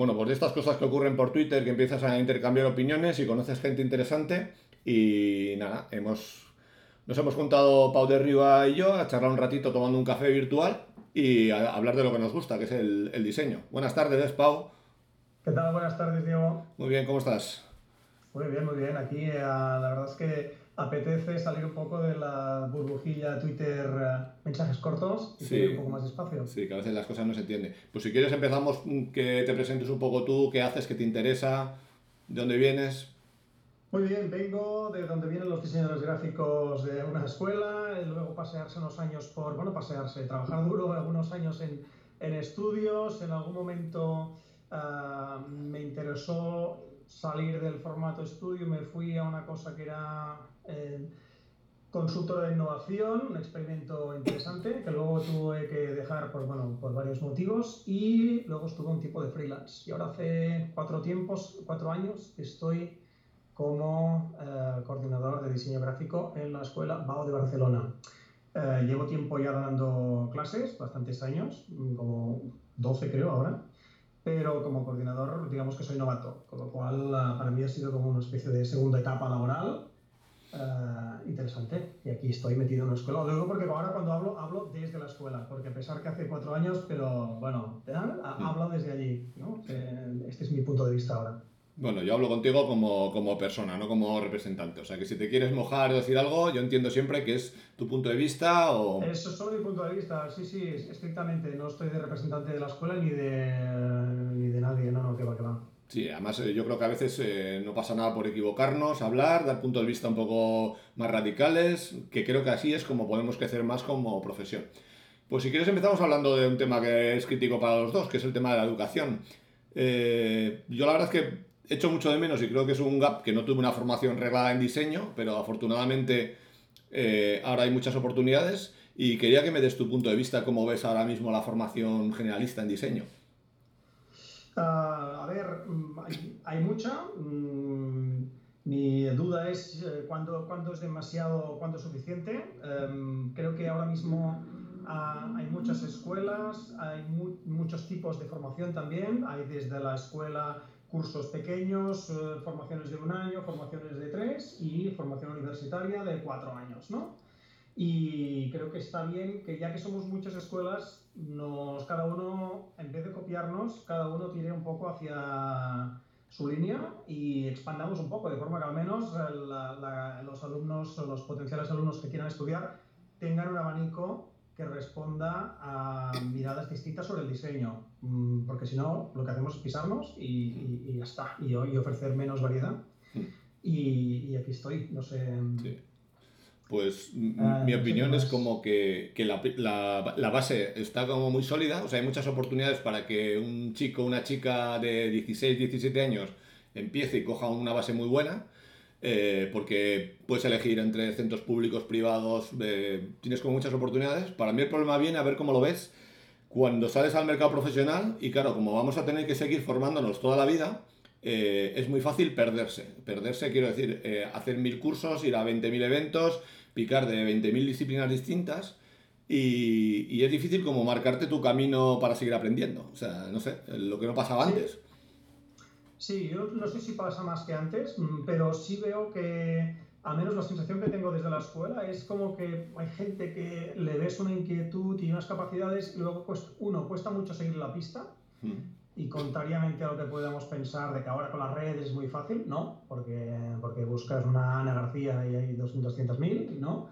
Bueno, pues de estas cosas que ocurren por Twitter, que empiezas a intercambiar opiniones y conoces gente interesante. Y nada, hemos, nos hemos juntado Pau de Riva y yo a charlar un ratito tomando un café virtual y a hablar de lo que nos gusta, que es el, el diseño. Buenas tardes, Pau. ¿Qué tal? Buenas tardes, Diego. Muy bien, ¿cómo estás? Muy bien, muy bien. Aquí eh, la verdad es que apetece salir un poco de la burbujilla Twitter eh, mensajes cortos y Sí. un poco más despacio. Sí, que a veces las cosas no se entienden. Pues si quieres empezamos mm, que te presentes un poco tú, qué haces, qué te interesa, de dónde vienes. Muy bien, vengo de donde vienen los diseñadores gráficos de una escuela, y luego pasearse unos años por, bueno, pasearse, trabajar duro algunos años en, en estudios, en algún momento ah, me interesó salir del formato estudio, me fui a una cosa que era eh, consultora de innovación, un experimento interesante que luego tuve que dejar por, bueno, por varios motivos y luego estuve un tipo de freelance. Y ahora hace cuatro tiempos, cuatro años estoy como eh, coordinador de diseño gráfico en la escuela BAO de Barcelona. Eh, llevo tiempo ya dando clases, bastantes años, como 12 creo ahora, pero como coordinador digamos que soy novato, con lo cual eh, para mí ha sido como una especie de segunda etapa laboral eh, interesante. Y aquí estoy metido en una escuela. Lo digo porque ahora cuando hablo, hablo desde la escuela, porque a pesar que hace cuatro años, pero bueno, ¿eh? Ha- hablo desde allí. ¿no? Este es mi punto de vista ahora. Bueno, yo hablo contigo como, como persona, no como representante. O sea que si te quieres mojar o decir algo, yo entiendo siempre que es tu punto de vista o... Eso es solo mi punto de vista, sí, sí, estrictamente. No estoy de representante de la escuela ni de, ni de nadie, no, no, que va, que va. Sí, además eh, yo creo que a veces eh, no pasa nada por equivocarnos, hablar, dar puntos de vista un poco más radicales, que creo que así es como podemos crecer más como profesión. Pues si quieres empezamos hablando de un tema que es crítico para los dos, que es el tema de la educación. Eh, yo la verdad es que echo mucho de menos y creo que es un gap que no tuve una formación reglada en diseño, pero afortunadamente eh, ahora hay muchas oportunidades y quería que me des tu punto de vista, cómo ves ahora mismo la formación generalista en diseño. Ah, a ver, mm, hay, mucha. mm, mi duda es eh, cuándo, es demasiado, cuándo es suficiente. Em, creo que ahora mismo ah, hay muchas escuelas, hay mu- muchos tipos de formación también. Hay desde la escuela cursos pequeños, eh, formaciones de un año, formaciones de tres y formación universitaria de cuatro años, ¿no? Y creo que está bien que ya que somos muchas escuelas, nos, cada uno, en vez de copiarnos, cada uno tire un poco hacia su línea y expandamos un poco, de forma que al menos los alumnos los potenciales alumnos que quieran estudiar tengan un abanico que responda a miradas distintas sobre el diseño, Mm, porque si no, lo que hacemos es pisarnos y, y- y ya está, y, y ofrecer menos variedad. Mm. Y, aquí estoy, no sé. Sí. Pues m- Ah, mi opinión es como que, que la, la- la base está como muy sólida, o sea, hay muchas oportunidades para que un chico una chica de 16, 17 años empiece y coja una base muy buena, eh, porque puedes elegir entre centros públicos, privados, eh, tienes como muchas oportunidades. Para mí el problema viene a ver cómo lo ves cuando sales al mercado profesional y claro, como vamos a tener que seguir formándonos toda la vida, eh, es muy fácil perderse. Perderse, quiero decir, eh, hacer mil cursos, ir a 20.000 eventos, picar de 20.000 disciplinas distintas y, y es difícil como marcarte tu camino para seguir aprendiendo. O sea, no sé, lo que no pasaba Sí. antes. Sí, yo no sé si pasa más que antes, mm, pero sí veo que, al menos la sensación que tengo desde la escuela, es como que hay gente que le ves una inquietud y unas capacidades y luego, pues, uno, cuesta mucho seguir la pista Mm. y contrariamente a lo que podamos pensar de que ahora con las redes es muy fácil, no, porque, porque buscas una Ana García y hay 200.000, ¿no?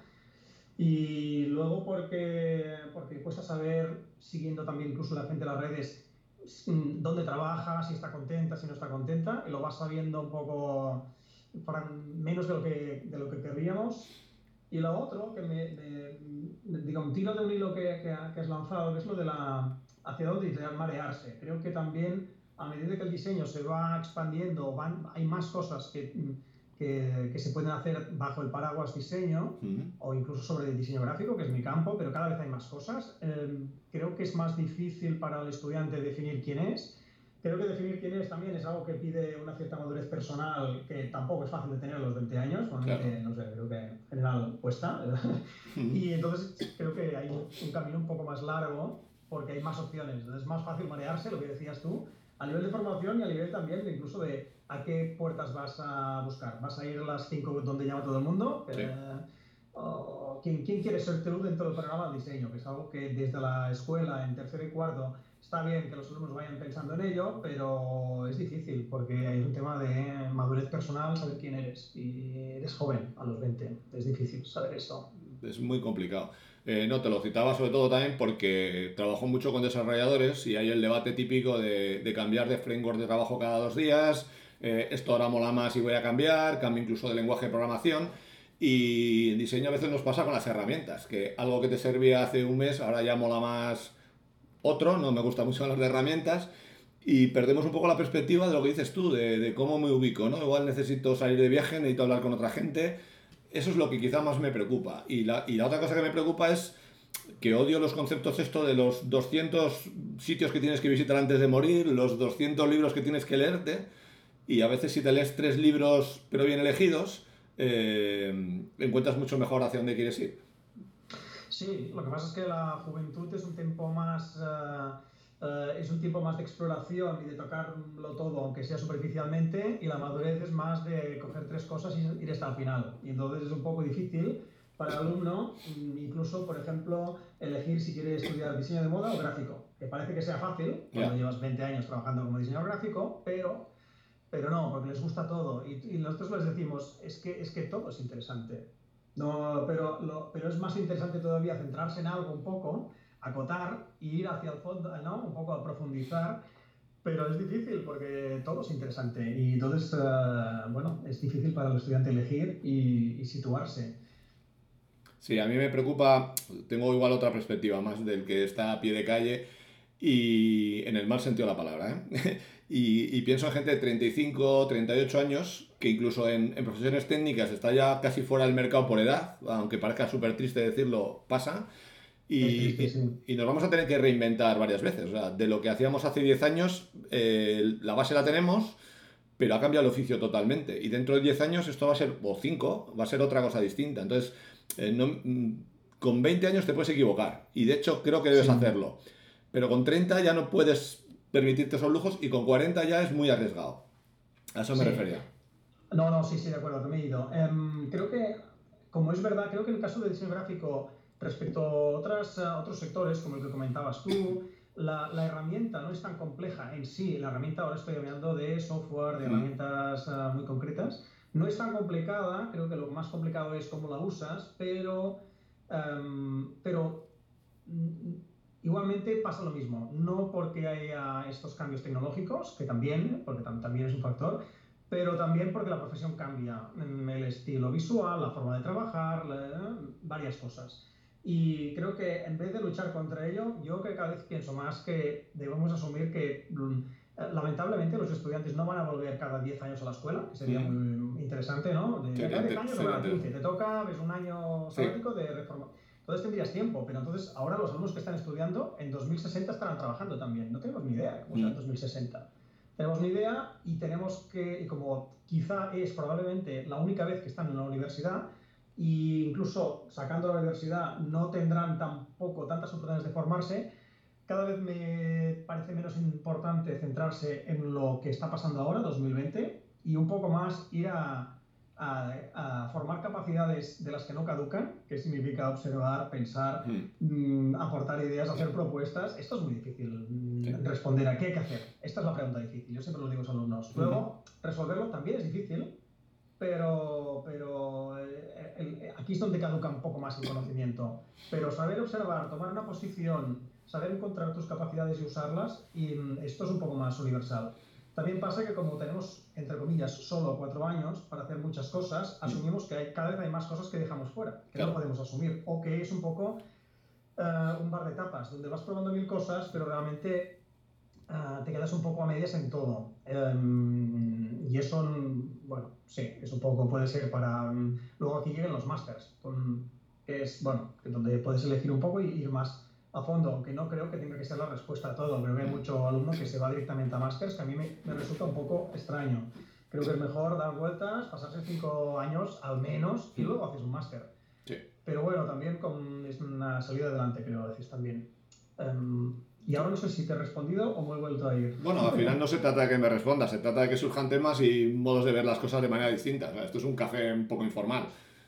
Y luego porque, porque cuesta saber, siguiendo también incluso la gente en las redes, dónde trabaja, si está contenta, si no está contenta, y lo vas sabiendo un poco para menos de lo que, de lo que querríamos. Y lo otro, que me, me- digo, un tiro de un hilo que, que, que has lanzado, que es lo de la hacia dónde ir, marearse. Creo que también a medida que el diseño se va expandiendo, van, hay más cosas que, que, que se pueden hacer bajo el paraguas diseño Mm. o incluso sobre el diseño gráfico, que es mi campo, pero cada vez hay más cosas. Eh, creo que es más difícil para el estudiante definir quién es. Creo que definir quién es también es algo que pide una cierta madurez personal que tampoco es fácil de tener a los 20 años. Normalmente, no sé, creo que en general cuesta. Y entonces creo que hay un camino un poco más largo porque hay más opciones. Entonces es más fácil marearse, lo que decías tú, a nivel de formación y a nivel también de incluso de a qué puertas vas a buscar. ¿Vas a ir a las cinco donde llama todo el mundo? Eh, ¿quién, ¿quién, quiere ser tú dentro del programa de diseño? Que es algo que desde la escuela, en tercero y cuarto, está bien que los alumnos vayan pensando en ello, pero es difícil porque hay un tema de madurez personal, saber quién eres. Y eres joven a los 20, es difícil saber eso. Es muy complicado. Eh, no, te lo citaba sobre todo también porque trabajo mucho con desarrolladores y hay el debate típico de, de cambiar de framework de trabajo cada dos días, eh, esto ahora mola más y voy a cambiar, cambio incluso de lenguaje de programación. Y en diseño a veces nos pasa con las herramientas, que algo que te servía hace un mes ahora ya mola más otro, no me gusta mucho hablar de herramientas, y perdemos un poco la perspectiva de lo que dices tú, de, cómo me ubico, ¿no? Igual necesito salir de viaje, necesito hablar con otra gente, eso es lo que quizá más me preocupa. Y la, y la otra cosa que me preocupa es que odio los conceptos esto de los 200 sitios que tienes que visitar antes de morir, los 200 libros que tienes que leerte, y a veces si te lees tres libros pero bien elegidos, eh, encuentras mucho mejor hacia dónde quieres ir. Sí, lo que pasa es que la juventud es un tiempo más... Eh, eh, es un tiempo más de exploración y de tocarlo todo, aunque sea superficialmente, y la madurez es más de coger tres cosas y ir hasta el final. Y entonces es un poco difícil para el alumno, incluso, por ejemplo, elegir si quiere estudiar diseño de moda o gráfico, que parece que sea fácil cuando llevas 20 años trabajando como diseñador gráfico, pero pero no, porque les gusta todo. Y, nosotros les decimos, es que, es que todo es interesante. No, pero, lo, pero es más interesante todavía centrarse en algo un poco, acotar y ir hacia el fondo, ¿no? Un poco a profundizar. Pero es difícil porque todo es interesante. Y entonces, eh, bueno, es difícil para el estudiante elegir y, y situarse. Sí, a mí me preocupa, tengo igual otra perspectiva más del que está a pie de calle y en el mal sentido de la palabra. ¿eh? Y, pienso en gente de 35, 38 años, que incluso en, profesiones técnicas está ya casi fuera del mercado por edad, aunque parezca súper triste decirlo, pasa. Y, y, nos vamos a tener que reinventar varias veces. O sea, de lo que hacíamos hace 10 años, eh, la base la tenemos, pero ha cambiado el oficio totalmente. Y dentro de 10 años esto va a ser, o 5, va a ser otra cosa distinta. Entonces, eh, no, mm, con 20 años te puedes equivocar. Y de hecho creo que debes hacerlo. Pero con 30 ya no puedes permitirte esos lujos y con 40 ya es muy arriesgado. A eso me refería. No, no, sí, sí, de acuerdo, te me he ido. Em, creo que, como es verdad, creo que en el caso del diseño gráfico, respecto a otras, otros sectores, como el que comentabas tú, la, la, herramienta no es tan compleja en sí. La herramienta, ahora estoy hablando de software, de mm. herramientas uh, muy concretas. No es tan complicada, creo que lo más complicado es cómo la usas, pero, um, pero Igualmente pasa lo mismo, no porque haya estos cambios tecnológicos, que también, porque también es un factor, pero también porque la profesión cambia, el estilo visual, la forma de trabajar, varias cosas. Y creo que en vez de luchar contra ello, yo que cada vez pienso más que debemos asumir que mm, lamentablemente los estudiantes no van a volver cada 10 años a la escuela, que sería muy interesante, ¿no? De, cada 10 años o cada 15, te toca, ves un año sabático de reforma entonces tendrías tiempo, pero entonces ahora los alumnos que están estudiando en 2060 estarán trabajando también. No tenemos ni idea cómo será en 2060. Mm. Tenemos ni idea y tenemos que, y como quizá es probablemente la única vez que están en la universidad, e incluso sacando la universidad no tendrán tampoco tantas oportunidades de formarse, cada vez me parece menos importante centrarse en lo que está pasando ahora, 2020, y un poco más ir a, a, formar capacidades de las que no caducan, que significa observar, pensar, mm. Mm, aportar ideas, hacer propuestas. Esto es muy difícil mm, responder a qué hay que hacer. Esta es la pregunta difícil, yo siempre lo digo a los alumnos. Luego, resolverlo también es difícil, pero, pero eh, eh, aquí es donde caduca un poco más el conocimiento. Pero saber observar, tomar una posición, saber encontrar tus capacidades y usarlas, y esto es un poco más universal. También pasa que como tenemos, entre comillas, solo cuatro años para hacer muchas cosas, mm. asumimos que hay, cada vez hay más cosas que dejamos fuera, que no podemos asumir, o que es un poco eh, un bar de etapas, donde vas probando mil cosas, pero realmente eh, te quedas un poco a medias en todo. Em, y eso, bueno, sí, es un poco, puede ser para... Mm, luego aquí lleguen los masters, que es, bueno, donde puedes elegir un poco y ir más a fondo, aunque no creo que tenga que ser la respuesta a todo. Creo que hay mucho alumno que se va directamente a másters, que a mí me, me, resulta un poco extraño. Creo que es mejor dar vueltas, pasarse cinco años al menos y luego haces un máster. Sí. Pero bueno, también con, es una salida adelante, creo, decís también. Um, Y ahora no sé si te he respondido o me he vuelto a ir. Bueno, al final no se trata de que me respondas, se trata de que surjan temas y modos de ver las cosas de manera distinta. esto es un café un poco informal,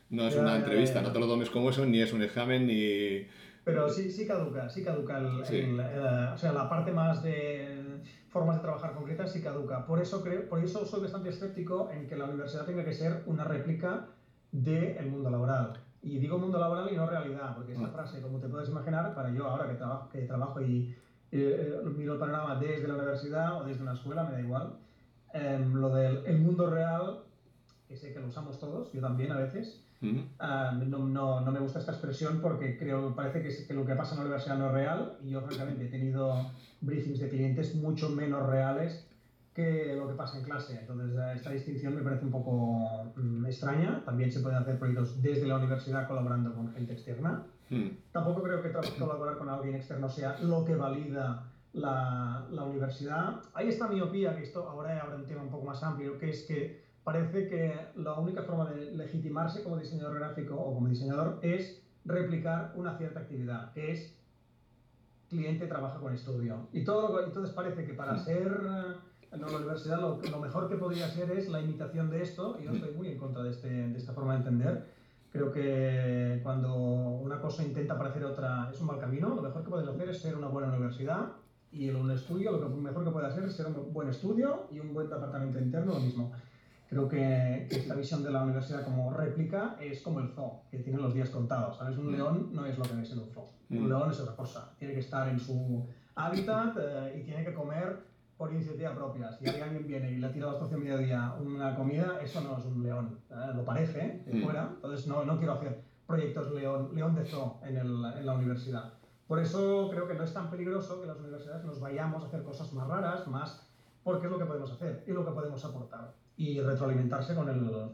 no es una entrevista, no te lo tomes como eso, ni es un examen, ni... Pero sí, sí caduca, sí caduca. El, o sea, la parte más de formas de trabajar concretas sí caduca. Por eso, creo, por eso soy bastante escéptico en que la universidad tenga que ser una réplica del mundo laboral. Y digo mundo laboral y no realidad, porque esa mm. frase, como te puedes imaginar, para yo ahora que, trabajo, que trabajo y eh, miro el panorama desde la universidad o desde una escuela, me da igual, em, lo del el mundo real, que sé que lo usamos todos, yo también a veces, ah, no, no, no, me gusta esta expresión porque creo, parece que, que, lo que pasa en la universidad no es real y yo francamente he tenido briefings de clientes mucho menos reales que lo que pasa en clase. Entonces, esta distinción me parece un poco mm, extraña. También se pueden hacer proyectos desde la universidad colaborando con gente externa. Hmm. Tampoco creo que colaborar con alguien externo sea lo que valida la, la, universidad. Ahí está miopía, que esto ahora habrá un tema un poco más amplio, que es que parece que la única forma de legitimarse como diseñador gráfico o como diseñador es replicar una cierta actividad, que es cliente trabaja con estudio. Y todo entonces parece que para ser en la universidad lo, mejor que podría ser es la imitación de esto, y yo estoy muy en contra de, este, de esta forma de entender. Creo que cuando una cosa intenta parecer otra es un mal camino, lo mejor que puedes hacer es ser una buena universidad y en un estudio lo mejor que puede hacer es ser un buen estudio y un buen departamento interno, lo mismo. Creo que, esta visión de la universidad como réplica es como el zoo, que tiene los días contados. ¿sabes? Un mm. león no es lo que ves en un zoo. Un mm. león es otra cosa. Tiene que estar en su hábitat eh, y tiene que comer por iniciativa propia. Si alguien viene y le tira a la estación mediodía una comida, eso no es un león. ¿eh? Lo parece, de mm. fuera. Entonces no, no quiero hacer proyectos león, león de zoo en, el, en la universidad. Por eso creo que no es tan peligroso que las universidades nos vayamos a hacer cosas más raras, más porque es lo que podemos hacer y lo que podemos aportar y retroalimentarse con el,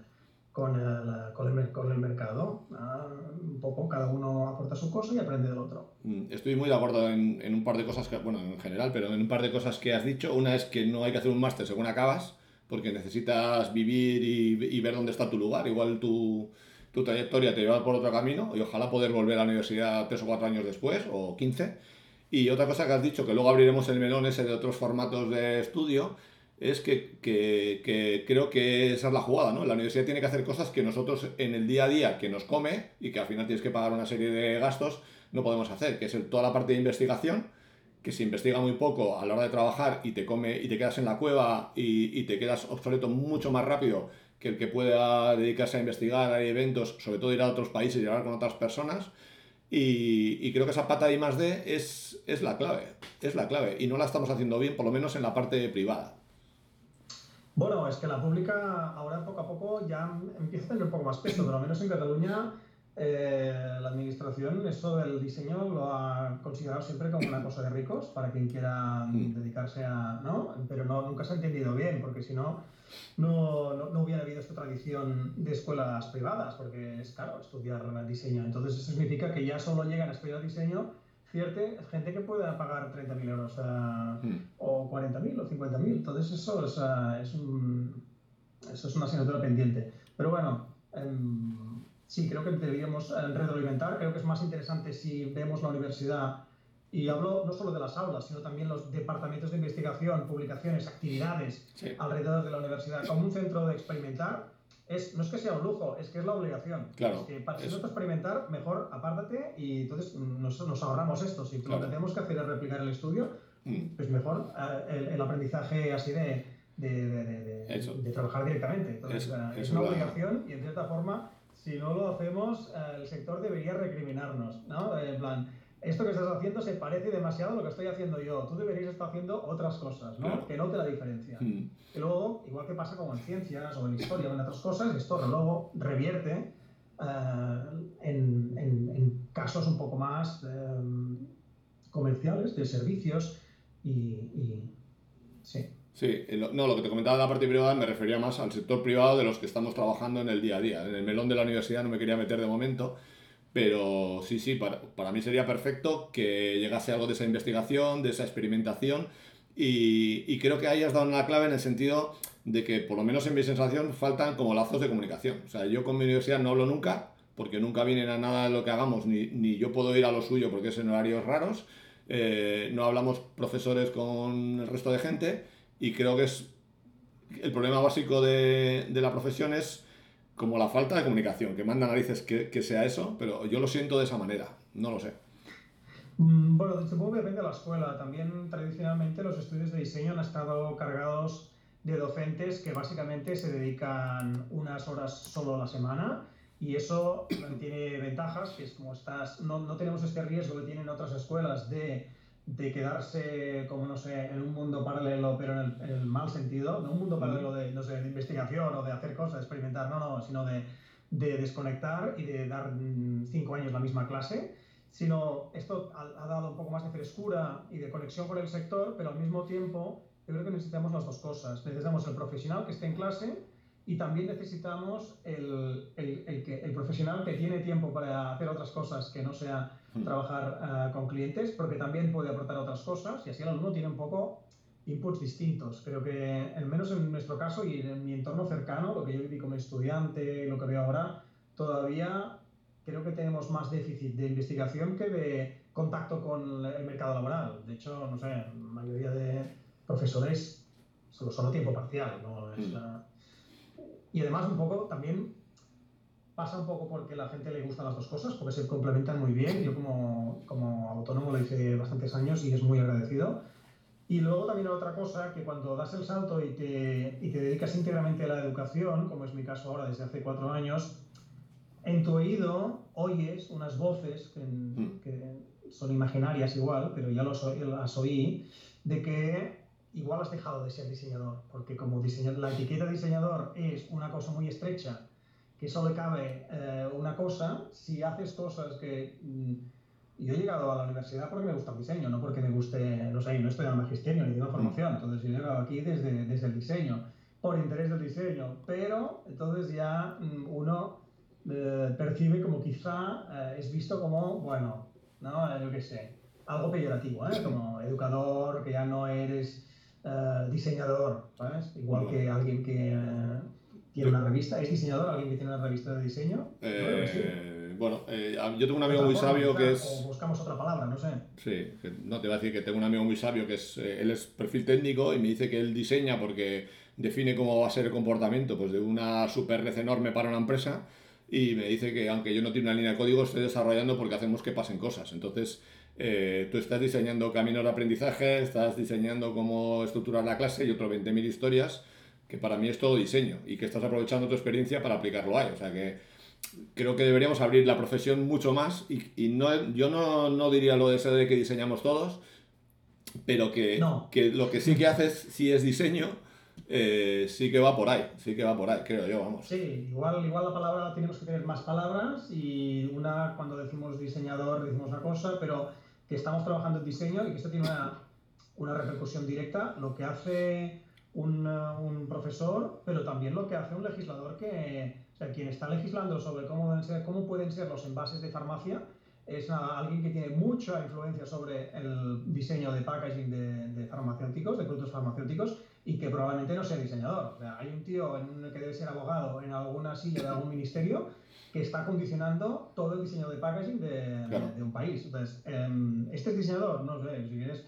con el, con el, con el mercado. Ah, un poco, cada uno aporta su cosa y aprende del otro. Mm, estoy muy de acuerdo en, en, un par de cosas, que, bueno, en general, pero en un par de cosas que has dicho. Una es que no hay que hacer un máster según acabas, porque necesitas vivir y, y, ver dónde está tu lugar. Igual tu, tu trayectoria te lleva por otro camino y ojalá poder volver a la universidad tres o cuatro años después, o quince. Y otra cosa que has dicho, que luego abriremos el melón ese de otros formatos de estudio, es que, que, que, creo que esa es la jugada, ¿no? La universidad tiene que hacer cosas que nosotros en el día a día que nos come y que al final tienes que pagar una serie de gastos, no podemos hacer, que es toda la parte de investigación, que se investiga muy poco a la hora de trabajar y te come y te quedas en la cueva y, y te quedas obsoleto mucho más rápido que el que pueda dedicarse a investigar, hay eventos, sobre todo ir a otros países y hablar con otras personas. Y, y, creo que esa pata de I más D es, es la clave, es la clave. Y no la estamos haciendo bien, por lo menos en la parte privada. Bueno, es que la pública ahora poco a poco ya empieza a tener un poco más peso, pero al menos en Cataluña eh, la administración eso del diseño lo ha considerado siempre como una cosa de ricos para quien quiera mm. dedicarse a... ¿no? Pero no, nunca se ha entendido bien, porque si no, no, no, hubiera habido esta tradición de escuelas privadas, porque es caro estudiar diseño. Entonces eso significa que ya solo llegan a estudiar diseño cierta gente que pueda pagar 30.000 euros mm. o 40.000 o 50.000. Entonces eso es, es, un, eso es una asignatura pendiente. Pero bueno, em, sí, creo que deberíamos eh, retroalimentar. Creo que es más interesante si vemos la universidad, y hablo no solo de las aulas, sino también los departamentos de investigación, publicaciones, actividades alrededor de la universidad, como un centro de experimentar es, no es que sea un lujo, es que es la obligación. Claro. Es que para si no experimentar, mejor apártate y entonces nos, nos ahorramos esto. Si lo que tenemos que hacer es replicar el estudio, mm. pues mejor eh, el, aprendizaje así de, de, de, de trabajar directamente. Entonces, es, es una obligación y en cierta forma, si no lo hacemos, eh, el sector debería recriminarnos. ¿no? En plan, esto que estás haciendo se parece demasiado a lo que estoy haciendo yo. Tú deberías estar haciendo otras cosas, ¿no? Que note la diferencia. Mm. Y luego, igual que pasa como en ciencias o en historia o en otras cosas, esto luego revierte eh, en, en, casos un poco más eh, comerciales, de servicios y, y sí. Sí, no, lo que te comentaba de la parte privada me refería más al sector privado de los que estamos trabajando en el día a día. En el melón de la universidad no me quería meter de momento, pero sí, sí, para, para, mí sería perfecto que llegase algo de esa investigación, de esa experimentación. Y, y, creo que ahí has dado una clave en el sentido de que, por lo menos en mi sensación, faltan como lazos de comunicación. O sea, yo con mi universidad no hablo nunca, porque nunca vienen a nada de lo que hagamos, ni, ni yo puedo ir a lo suyo porque es en horarios raros. eh, no hablamos profesores con el resto de gente y creo que es el problema básico de, de la profesión es como la falta de comunicación, que manda narices que, que sea eso, pero yo lo siento de esa manera, no lo sé. Mm, bueno, supongo que depende de la escuela. También tradicionalmente los estudios de diseño han estado cargados de docentes que básicamente se dedican unas horas solo a la semana y eso tiene ventajas, que es como estás, no, no tenemos este riesgo que tienen otras escuelas de, de, quedarse, como no sé, en un mundo paralelo, pero en el, mal sentido, no un mundo paralelo de, no sé, de investigación o de hacer cosas, experimentar, no, no, sino de, de desconectar y de dar mm, cinco años la misma clase, sino esto ha, ha dado un poco más de frescura y de conexión con el sector, pero al mismo tiempo yo creo que necesitamos las dos cosas. Necesitamos el profesional que esté en clase y también necesitamos el, el, el, que, el profesional que tiene tiempo para hacer otras cosas que no sea hmm. trabajar uh, con clientes, porque también puede aportar otras cosas y así el alumno tiene un poco inputs distintos. Creo que, al menos en nuestro caso y en mi entorno cercano, lo que yo viví como estudiante, lo que veo ahora, todavía creo que tenemos más déficit de investigación que de contacto con el mercado laboral. De hecho, no sé, la mayoría de profesores solo son a tiempo parcial. ¿no? Es, uh, y además un poco también pasa un poco porque a la gente le gustan las dos cosas, porque se complementan muy bien. Yo como, como autónomo lo hice bastantes años y es muy agradecido. Y luego también otra cosa, que cuando das el salto y te, y te dedicas íntegramente a la educación, como es mi caso ahora desde hace cuatro años, en tu oído oyes unas voces que, mm. que son imaginarias igual, pero ya los, las oí, de que igual has dejado de ser diseñador, porque como diseñador, la etiqueta diseñador es una cosa muy estrecha, que solo cabe eh, una cosa, si haces cosas que... Mm, yo he llegado a la universidad porque me gusta el diseño, no porque me guste, no sé, no estoy en el magisterio ni tengo formación, entonces yo he llegado aquí desde, desde el diseño, por interés del diseño, pero entonces ya mm, uno eh, percibe como quizá eh, es visto como, bueno, no, yo qué sé, algo peyorativo, ¿eh? como educador, que ya no eres uh, diseñador, ¿sabes? Igual que alguien que uh, tiene una revista. ¿Es diseñador alguien que tiene una revista de diseño? Eh, bueno, eh, yo tengo un amigo muy sabio que es... O buscamos otra palabra, no sé. Sí, no te voy a decir que tengo un amigo muy sabio que es, él es perfil técnico y me dice que él diseña porque define cómo va a ser el comportamiento pues, de una super red enorme para una empresa y me dice que aunque yo no tengo una línea de código, estoy desarrollando porque hacemos que pasen cosas. Entonces, eh, tú estás diseñando caminos de aprendizaje, estás diseñando cómo estructurar la clase y otro 20.000 historias, que para mí es todo diseño y que estás aprovechando tu experiencia para aplicarlo ahí. O sea que creo que deberíamos abrir la profesión mucho más y, y no, yo no, no, diría lo de ese de que diseñamos todos, pero que, no. que lo que sí que haces si es diseño. Eh, sí que va por ahí, sí que va por ahí, creo yo, vamos. Sí, igual, igual la palabra tenemos que tener más palabras y una cuando decimos diseñador decimos una cosa, pero que estamos trabajando en diseño y que esto tiene una, una repercusión directa, lo que hace un, un, profesor, pero también lo que hace un legislador que, o sea, quien está legislando sobre cómo, deben ser, cómo pueden ser los envases de farmacia, es alguien que tiene mucha influencia sobre el diseño de packaging de, de, farmacéuticos, de productos farmacéuticos, y que probablemente no sea diseñador. O sea, hay un tío que debe ser abogado en alguna silla de algún ministerio que está condicionando todo el diseño de packaging de, claro. de, de un país. Entonces, eh, este es diseñador, no sé, si quieres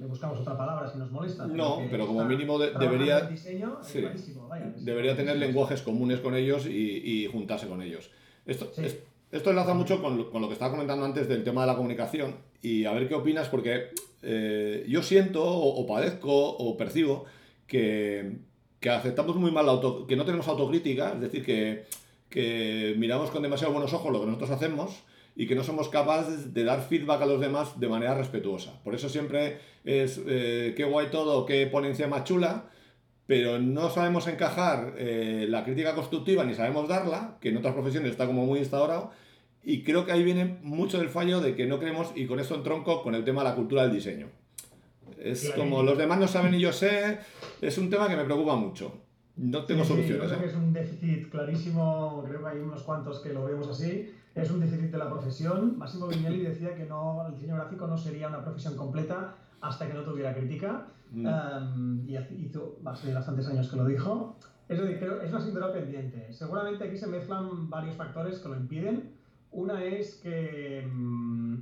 le buscamos otra palabra si nos molesta. No, pero como mínimo de, debería, diseño, sí, Vaya, debería tener lenguajes comunes con ellos y, y juntarse con ellos. Esto, sí. es, esto enlaza mucho con lo, con lo, que estaba comentando antes del tema de la comunicación y a ver qué opinas porque eh, yo siento o, o, padezco o percibo que, que aceptamos muy mal la auto, que no tenemos autocrítica, es decir, que que miramos con demasiado buenos ojos lo que nosotros hacemos y que no somos capaces de dar feedback a los demás de manera respetuosa. Por eso siempre es eh, qué guay todo, qué ponencia más chula, pero no sabemos encajar eh, la crítica constructiva ni sabemos darla, que en otras profesiones está como muy instaurado, y creo que ahí viene mucho del fallo de que no creemos, y con esto entronco con el tema de la cultura del diseño. Es como los demás no saben y yo sé, es un tema que me preocupa mucho. No tengo sí, soluciones. Sí, ¿eh? que es un déficit clarísimo, creo que hay unos cuantos que lo vemos así. Es un déficit de la profesión. Massimo Vignelli decía que no, el diseño gráfico no sería una profesión completa hasta que no tuviera crítica. Mm. Um, y hizo hace bastantes años que lo dijo. Es decir, creo, es una asignatura pendiente. Seguramente aquí se mezclan varios factores que lo impiden. Una es que um,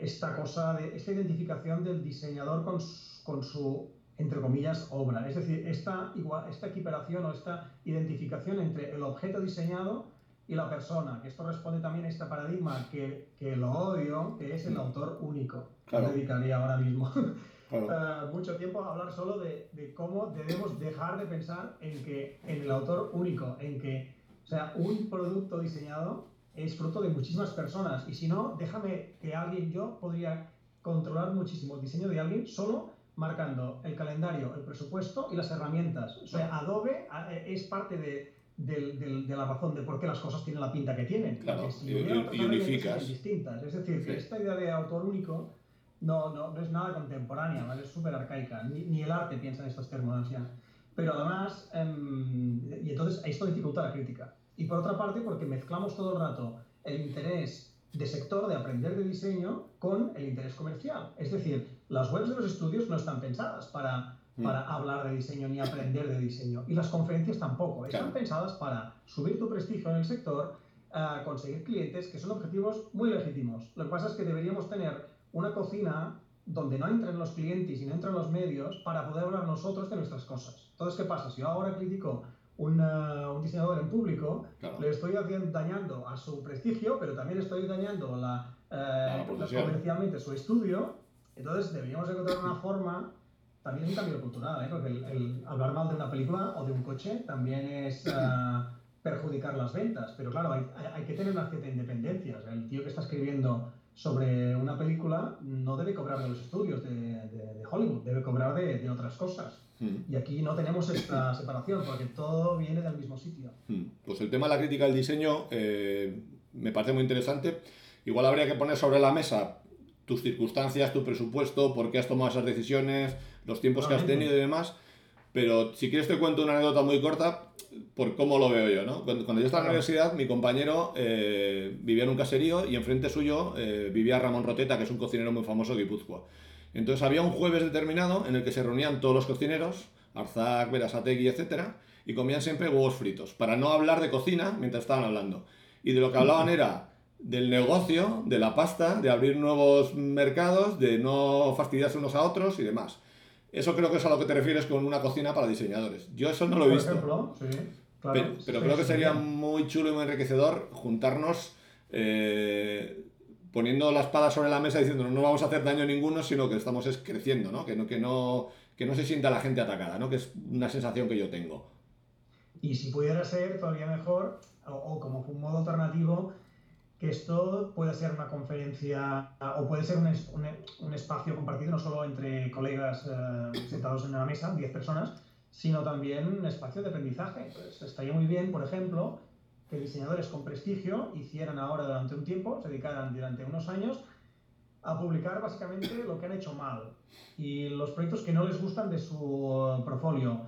esta cosa, de, esta identificación del diseñador con, con su, entre comillas, obra. Es decir, esta, igual, esta equiparación o esta identificación entre el objeto diseñado y la persona, que esto responde también a este paradigma que, que lo odio, que es el autor único. Claro. Dedicaría ahora mismo eh, mucho tiempo a hablar solo de, de, cómo debemos dejar de pensar en que en el autor único, en que, o sea, un producto diseñado es fruto de muchísimas personas. Y si no, déjame que alguien, yo podría controlar muchísimo el diseño de alguien solo marcando el calendario, el presupuesto y las herramientas. O sea, Adobe eh, es parte de, de, la razón de por qué las cosas tienen la pinta que tienen. Claro, y, unificas. Distintas. Es decir, que esta idea de autor único no, no, no es nada contemporánea, ¿vale? es súper arcaica. Ni, ni, el arte piensa en estos términos ya. Pero además, em, y entonces esto dificulta la crítica. Y por otra parte, porque mezclamos todo el rato el interés de sector de aprender de diseño con el interés comercial. Es decir, las webs de los estudios no están pensadas para, mm. para hablar de diseño ni aprender de diseño. Y las conferencias tampoco. Están pensadas para subir tu prestigio en el sector, a conseguir clientes, que son objetivos muy legítimos. Lo que pasa es que deberíamos tener una cocina donde no entren los clientes y no entren los medios para poder hablar nosotros de nuestras cosas. Entonces, ¿qué pasa? Si yo ahora critico un diseñador en público, le estoy dañando a su prestigio, pero también estoy dañando la, eh, comercialmente su estudio. Entonces deberíamos encontrar una forma, también es un cambio cultural, ¿eh? porque el, hablar mal de una película o de un coche también es eh, perjudicar las ventas. Pero claro, hay, hay, que tener una cierta independencia. el tío que está escribiendo sobre una película no debe cobrar de los estudios de, de, Hollywood, debe cobrar de, de otras cosas. Mm. Y aquí no tenemos esta separación porque todo viene del mismo sitio. Mm. Pues el tema de la crítica del diseño eh, me parece muy interesante. Igual habría que poner sobre la mesa tus circunstancias, tu presupuesto, por qué has tomado esas decisiones, los tiempos que has tenido y demás. Pero si quieres te cuento una anécdota muy corta por cómo lo veo yo. ¿no? Cuando, yo estaba en la universidad, mi compañero eh, vivía en un caserío y enfrente suyo eh, vivía Ramón Roteta, que es un cocinero muy famoso de Guipúzcoa. Entonces había un jueves determinado en el que se reunían todos los cocineros, Arzac, Berasategui, etc., y comían siempre huevos fritos, para no hablar de cocina mientras estaban hablando. Y de lo que hablaban era del negocio, de la pasta, de abrir nuevos mercados, de no fastidiarse unos a otros y demás. Eso creo que es a lo que te refieres con una cocina para diseñadores. Yo eso no lo he visto. Ejemplo, sí, claro, pero, creo que sería muy chulo y muy enriquecedor juntarnos eh, poniendo la espada sobre la mesa diciendo no vamos a hacer daño a ninguno, sino que estamos creciendo, ¿no? Que, no, que, no, que no se sienta la gente atacada, ¿no? Que es una sensación que yo tengo. Y si pudiera ser todavía mejor, o, como un modo alternativo, que esto pueda ser una conferencia o puede ser un, un, espacio compartido no solo entre colegas eh, sentados en una mesa, 10 personas, sino también un espacio de aprendizaje. Pues estaría muy bien, por ejemplo, que diseñadores con prestigio hicieran ahora durante un tiempo, se dedicaran durante unos años a publicar básicamente lo que han hecho mal y los proyectos que no les gustan de su uh, portfolio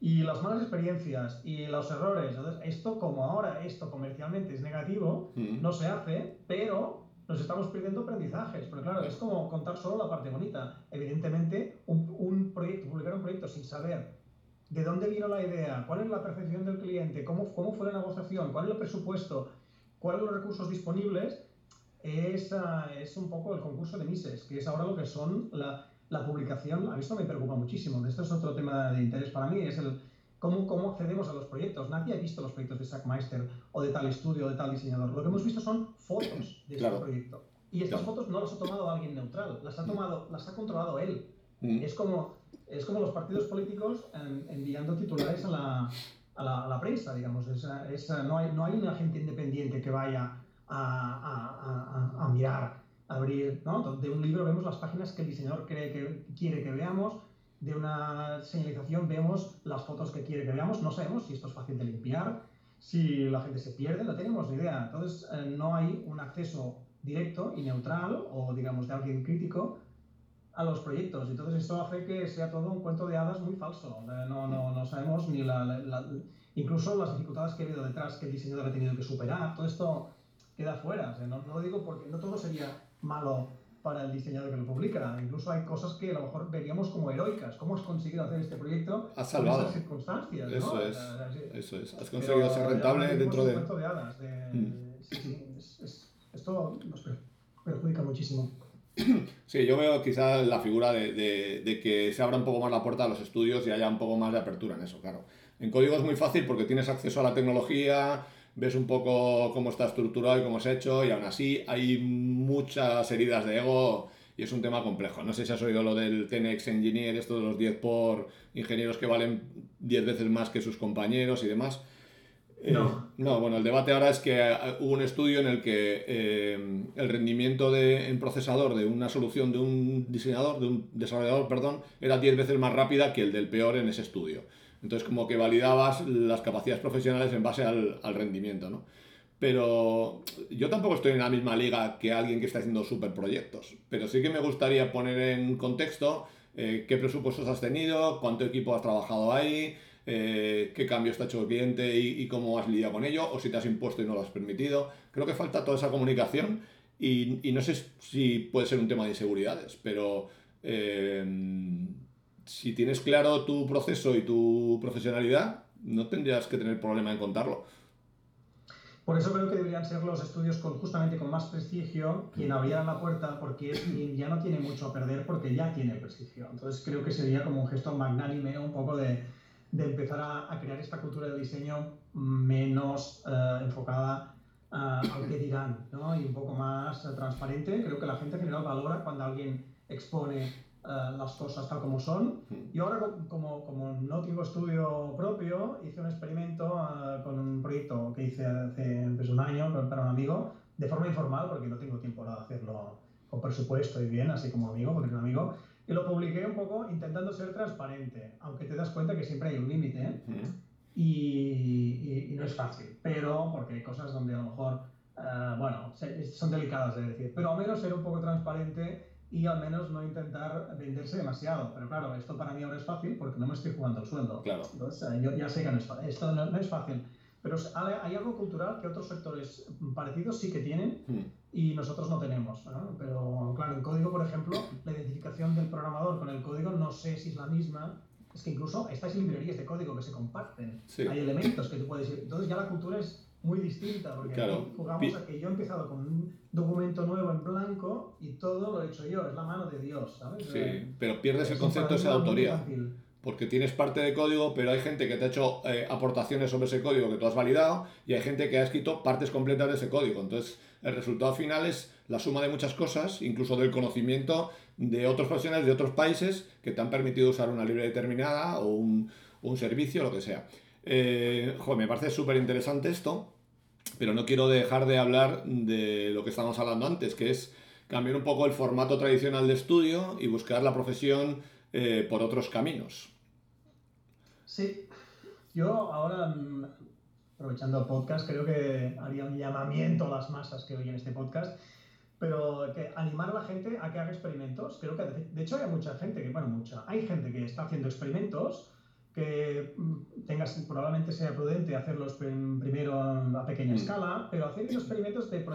y las malas experiencias y los errores. Entonces, esto como ahora esto comercialmente es negativo, mm. no se hace, pero nos estamos perdiendo aprendizajes, porque claro, es como contar solo la parte bonita. Evidentemente, un, un proyecto, publicar un proyecto sin saber de dónde vino la idea, cuál es la percepción del cliente, cómo, cómo fue la negociación, cuál es el presupuesto, cuáles son los recursos disponibles, es, ah, es un poco el concurso de Mises, que es ahora lo que son la, la publicación. A mí esto me preocupa muchísimo. Esto es otro tema de interés para mí, es el cómo, cómo accedemos a los proyectos. Nadie ha visto los proyectos de Sackmeister o de tal estudio o de tal diseñador. Lo que hemos visto son fotos de ese proyecto. Y estas fotos no las ha tomado alguien neutral, las ha, tomado, las ha controlado él. Mm. Es como es como los partidos políticos enviando titulares a la, a la, prensa, digamos. no, hay, no hay un agente independiente que vaya a, a, a, mirar, a abrir. ¿no? De un libro vemos las páginas que el diseñador cree que quiere que veamos, de una señalización vemos las fotos que quiere que veamos, no sabemos si esto es fácil de limpiar, si la gente se pierde, no tenemos ni idea. Entonces, eh, no hay un acceso directo y neutral o, digamos, de alguien crítico a los proyectos. Entonces eso hace que sea todo un cuento de hadas muy falso. No, no, no sabemos ni la, incluso las dificultades que ha habido detrás que el diseñador ha tenido que superar. Todo esto queda fuera. no, no, lo digo porque no todo sería malo para el diseñador que lo publica. Incluso hay cosas que a lo mejor veríamos como heroicas. ¿Cómo has conseguido hacer este proyecto has salvado. esas circunstancias? Eso, es, eso es. Has conseguido ser rentable dentro de... Un cuento de hadas. Mm. sí, sí, esto nos perjudica muchísimo. Sí, yo veo quizás la figura de, de, que se abra un poco más la puerta a los estudios y haya un poco más de apertura en eso, claro. En código es muy fácil porque tienes acceso a la tecnología, ves un poco cómo está estructurado y cómo ha hecho, y aún así hay muchas heridas de ego y es un tema complejo. No sé si has oído lo del Tenex Engineer, esto de los 10 por ingenieros que valen 10 veces más que sus compañeros y demás. Eh, no. no, bueno, el debate ahora es que eh, hubo un estudio en el que eh, el rendimiento de, en procesador de una solución de un diseñador, de un desarrollador, perdón, era 10 veces más rápida que el del peor en ese estudio. Entonces, como que validabas las capacidades profesionales en base al, al rendimiento, ¿no? Pero yo tampoco estoy en la misma liga que alguien que está haciendo superproyectos. Pero sí que me gustaría poner en contexto qué presupuestos has tenido, cuánto equipo has trabajado ahí, eh, qué cambio está hecho el cliente y, cómo has lidiado con ello, o si te has impuesto y no lo has permitido. Creo que falta toda esa comunicación y, no sé si puede ser un tema de inseguridades, pero eh, si tienes claro tu proceso y tu profesionalidad, no tendrías que tener problema en contarlo. Por eso creo que deberían ser los estudios con, justamente con más prestigio quien mm. abrieran la puerta porque es quien ya no tiene mucho a perder porque ya tiene prestigio. Entonces creo que sería como un gesto magnánime, un poco de, de empezar a, crear esta cultura del diseño menos eh, enfocada uh, al que dirán ¿no? y un poco más eh, transparente. Creo que la gente en general valora cuando alguien expone las cosas tal como son. Y ahora, como, como no tengo estudio propio, hice un experimento con un proyecto que hice hace pues, un año para un amigo, de forma informal, porque no tengo tiempo de hacerlo con presupuesto y bien, así como amigo, porque es un amigo y lo publiqué un poco intentando ser transparente, aunque te das cuenta que siempre hay un límite ¿eh? y, y, no es fácil, pero porque hay cosas donde a lo mejor, uh, bueno, son delicadas de decir, pero al menos ser un poco transparente y al menos no intentar venderse demasiado. Pero claro, esto para mí ahora es fácil porque no me estoy jugando el sueldo. Claro. Entonces, uh, yo ya sé que no es, esto no, no es fácil. Pero hay algo cultural que otros sectores parecidos sí que tienen y nosotros no tenemos. Pero claro, en código, por ejemplo, la identificación del programador con el código no sé si es la misma. Es que incluso estas librerías de código que se comparten, hay elementos que tú puedes ir. Entonces ya la cultura es muy distinta, porque jugamos a que yo he empezado con un documento nuevo en blanco y todo lo he hecho yo, es la mano de Dios, ¿sabes? Sí, pero pierdes el concepto de autoría porque tienes parte de código, pero hay gente que te ha hecho eh, aportaciones sobre ese código que tú has validado y hay gente que ha escrito partes completas de ese código. Entonces, el resultado final es la suma de muchas cosas, incluso del conocimiento de otros profesionales de otros países que te han permitido usar una libre determinada o un, un servicio, lo que sea. Eh, me parece súper interesante esto, pero no quiero dejar de hablar de lo que estábamos hablando antes, que es cambiar un poco el formato tradicional de estudio y buscar la profesión eh, por otros caminos. Sí, yo ahora, mm, aprovechando el podcast, creo que haría un llamamiento a las masas que oyen este podcast, pero que animar a la gente a que haga experimentos. Creo que, de hecho, hay mucha gente que, bueno, mucha, hay gente que está haciendo experimentos que mm, tengas, probablemente sea prudente hacerlos primero a pequeña mm. escala, pero hacer experimentos de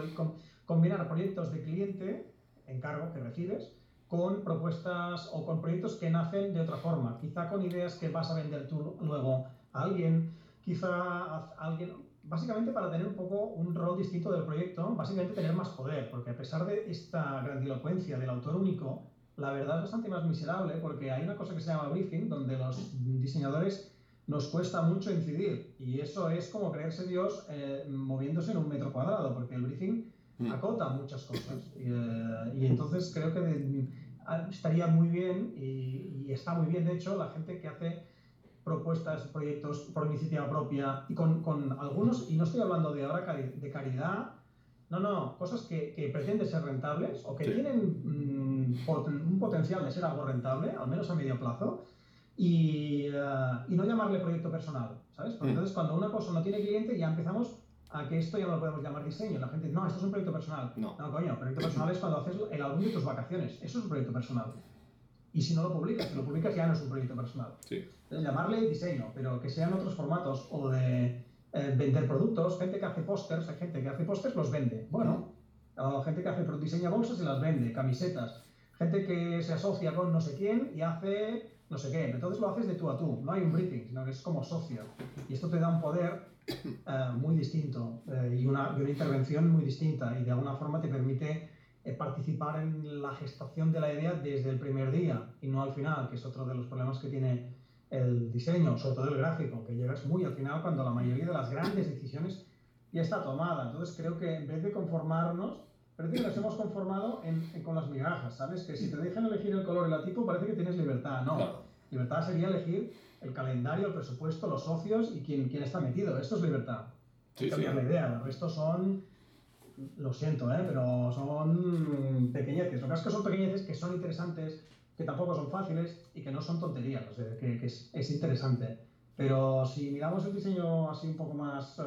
combinar proyectos de cliente, encargo que recibes, con propuestas o con proyectos que nacen de otra forma, quizá con ideas que vas a vender tú luego a alguien, quizá a alguien, básicamente para tener un poco un rol distinto del proyecto, básicamente tener más poder, porque a pesar de esta grandilocuencia del autor único, la verdad es bastante más miserable porque hay una cosa que se llama briefing, donde los diseñadores nos cuesta mucho incidir y eso es como creerse Dios eh, moviéndose en un metro cuadrado, porque el briefing. Acota muchas cosas. Eh, y, entonces creo que estaría muy bien, y, está muy bien, de hecho, la gente que hace propuestas, proyectos por iniciativa propia y con, con algunos, y no estoy hablando de ahora de caridad, no, no, cosas que, que pretenden ser rentables o que tienen mm, un potencial de ser algo rentable, al menos a medio plazo, y, eh, y no llamarle proyecto personal, ¿sabes? Porque mm. entonces cuando una cosa no tiene cliente ya empezamos a que esto ya lo podemos llamar diseño. La gente dice, no, esto es un proyecto personal. No, no coño, proyecto personal es cuando haces el álbum de tus vacaciones. Eso es un proyecto personal. Y si no lo publicas, si lo publicas ya no es un proyecto personal. Sí. Entonces, llamarle diseño, pero que sean otros formatos o de eh, vender productos. Gente que hace pósters, hay gente que hace pósters, los vende. Bueno, o gente que hace diseña bolsas y las vende, camisetas. Gente que se asocia con no sé quién y hace no sé qué. Entonces lo haces de tú a tú. No hay un briefing, sino que es como socio. Y esto te da un poder eh, muy distinto eh, y, una, una, intervención muy distinta y de alguna forma te permite eh, participar en la gestación de la idea desde el primer día y no al final, que es otro de los problemas que tiene el diseño, sobre todo el gráfico, que llegas muy al final cuando la mayoría de las grandes decisiones ya está tomada. Entonces creo que en vez de conformarnos, parece que nos hemos conformado con las migajas, ¿sabes? Que si te dejan elegir el color y la tipo, parece que tienes libertad. No, libertad sería elegir el calendario, el presupuesto, los socios y quién, quién está metido. Esto es libertad. Sí, cambiar la idea. Resto son, lo siento, ¿eh? pero son pequeñeces. Lo que es que son pequeñeces que son interesantes, que tampoco son fáciles y que no son tonterías, o sea, que, es, es, interesante. Pero si miramos el diseño así un poco más, eh,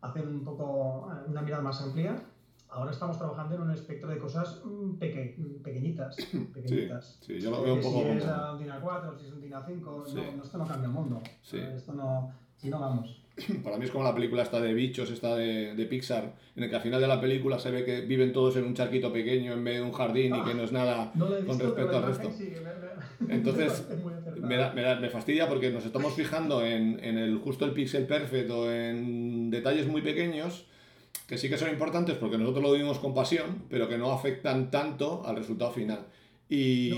hacer un poco eh, una mirada más amplia, ahora estamos trabajando en un espectro de cosas mm, peque, pequeñitas. pequeñitas. Sí, yo lo veo un poco Si es un DIN A4, si es un DIN A5, no, esto no cambia el mundo. Esto no, si no vamos. Para mí es como la película esta de bichos, esta de, de, Pixar, en el que al final de la película se ve que viven todos en un charquito pequeño en medio de un jardín y que no es nada con respecto al resto. Entonces, me, da, me, da, me, fastidia porque nos estamos fijando en, en, el justo el pixel perfecto, en detalles muy pequeños que sí que son importantes porque nosotros lo vivimos con pasión, pero que no afectan tanto al resultado final. Y,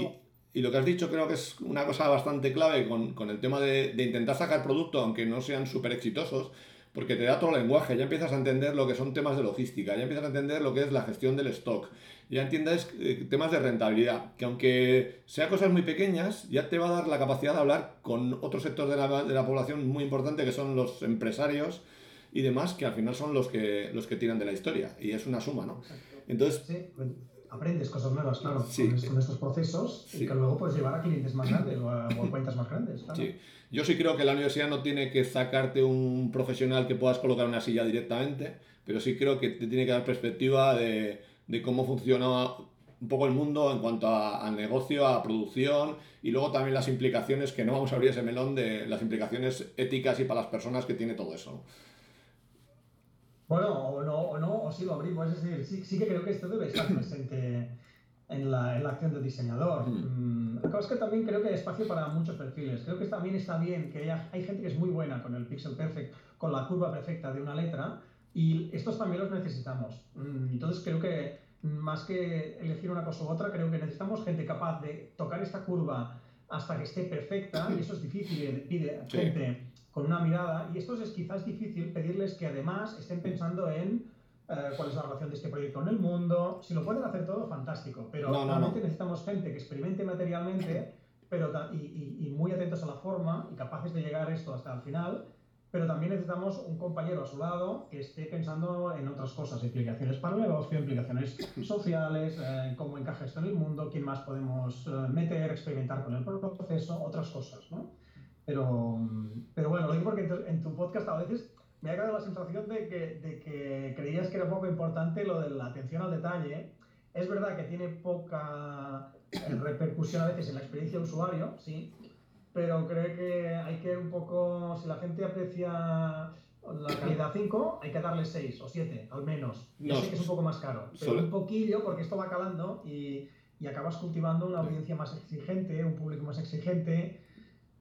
y lo que has dicho creo que es una cosa bastante clave con, con el tema de, de, intentar sacar producto, aunque no sean súper exitosos, porque te da otro lenguaje, ya empiezas a entender lo que son temas de logística, ya empiezas a entender lo que es la gestión del stock, ya entiendes eh, temas de rentabilidad, que aunque sea cosas muy pequeñas, ya te va a dar la capacidad de hablar con otro sector de la, de la población muy importante, que son los empresarios y demás, que al final son los que, los que tiran de la historia, y es una suma, ¿no? Entonces... Sí, aprendes cosas nuevas, claro, con, estos procesos y que luego puedes llevar a clientes más grandes o a, cuentas más grandes. Claro. Sí. Yo sí creo que la universidad no tiene que sacarte un profesional que puedas colocar una silla directamente, pero sí creo que te tiene que dar perspectiva de, de cómo funciona un poco el mundo en cuanto a, negocio, a producción y luego también las implicaciones, que no vamos a abrir ese melón de las implicaciones éticas y para las personas que tiene todo eso. Bueno, o no, o no, o sí lo abrimos, es decir, sí, sí que creo que esto debe estar presente en la, en la acción del diseñador. Mm. Que es que también creo que hay espacio para muchos perfiles. Creo que también está bien que haya, hay gente que es muy buena con el pixel perfect, con la curva perfecta de una letra, y estos también los necesitamos. Mm, entonces creo que más que elegir una cosa u otra, creo que necesitamos gente capaz de tocar esta curva hasta que esté perfecta, y eso es difícil, pide gente con una mirada, y esto es quizás difícil pedirles que además estén pensando en eh, cuál es la relación de este proyecto en el mundo. Si lo pueden hacer todo, fantástico, pero realmente necesitamos gente que experimente materialmente pero, y, y, muy atentos a la forma y capaces de llegar esto hasta el final, pero también necesitamos un compañero a su lado que esté pensando en otras cosas, implicaciones para el negocio, implicaciones sociales, eh, cómo encaja esto en el mundo, quién más podemos eh, meter, experimentar con el proceso, otras cosas, ¿no? Pero, pero bueno, lo digo porque en tu, podcast a veces me ha quedado la sensación de que, de que creías que era poco importante lo de la atención al detalle. Es verdad que tiene poca eh, repercusión a veces en la experiencia de usuario, sí, pero creo que hay que un poco, si la gente aprecia la calidad 5, hay que darle 6 o 7 al menos. Yo sé que es un poco más caro, pero un poquillo porque esto va calando y, y acabas cultivando una audiencia más exigente, un público más exigente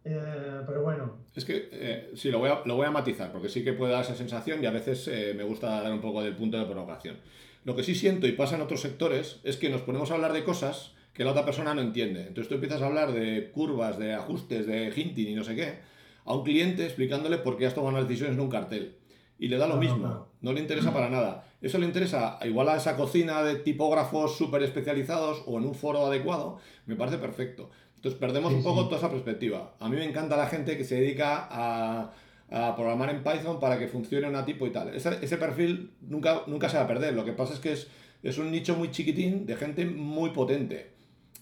eh, pero bueno. Es que eh, sí, lo voy, a, lo voy a matizar, porque sí que puede dar esa sensación y a veces eh, me gusta dar un poco del punto de provocación. Lo que sí siento y pasa en otros sectores es que nos ponemos a hablar de cosas que la otra persona no entiende. Entonces tú empiezas a hablar de curvas, de ajustes, de hinting y no sé qué, a un cliente explicándole por qué has tomado unas decisiones en un cartel. Y le da lo mismo, no, le interesa para nada. Eso le interesa igual a esa cocina de tipógrafos súper especializados o en un foro adecuado, me parece perfecto. Entonces perdemos un poco toda esa perspectiva. A mí me encanta la gente que se dedica a, a programar en Python para que funcione una tipo y tal. Ese, ese, perfil nunca, nunca se va a perder. Lo que pasa es que es, es un nicho muy chiquitín de gente muy potente.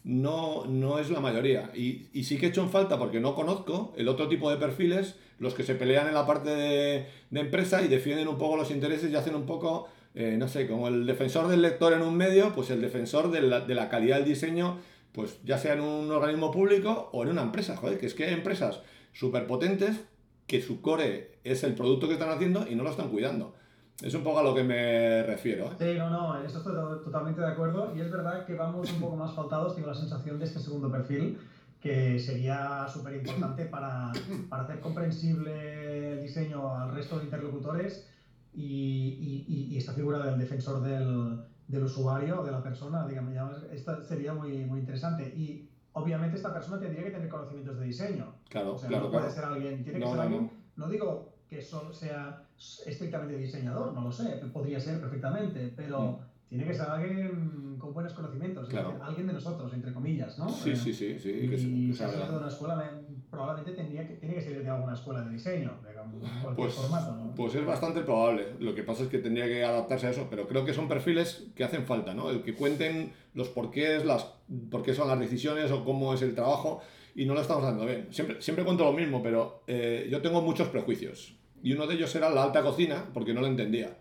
No, no es la mayoría. Y, y, sí que he hecho en falta porque no conozco el otro tipo de perfiles, los que se pelean en la parte de, empresa y defienden un poco los intereses y hacen un poco, eh, no sé, como el defensor del lector en un medio, pues el defensor de la, de la calidad del diseño pues ya sea en un organismo público o en una empresa, joder, que es que hay empresas súper potentes que su core es el producto que están haciendo y no lo están cuidando. Es un poco a lo que me refiero. ¿eh? Sí, no, no, eso estoy totalmente de acuerdo y es verdad que vamos un poco más faltados, tengo la sensación de este segundo perfil, que sería súper importante para, para, hacer comprensible el diseño al resto de interlocutores y, y, y esta figura del defensor del, del usuario, de la persona, digamos, esto sería muy, muy interesante. Y obviamente esta persona tendría que tener conocimientos de diseño. Claro, o sea, claro. No puede ser alguien, tiene que ser alguien, no digo que solo sea estrictamente diseñador, no lo sé, podría ser perfectamente, pero mm. tiene que ser alguien con buenos conocimientos, alguien de nosotros, entre comillas, ¿no? Sí, sí, sí, sí. Y que, si de una escuela, probablemente tendría que, tiene que ser de alguna escuela de diseño, de cualquier pues, formato, ¿no? Pues es bastante probable. Lo que pasa es que tendría que adaptarse a eso, pero creo que son perfiles que hacen falta, ¿no? El que cuenten los porqués, las, por qué son las decisiones o cómo es el trabajo y no lo estamos haciendo bien. Siempre, siempre cuento lo mismo, pero eh, yo tengo muchos prejuicios y uno de ellos era la alta cocina, porque no lo entendía.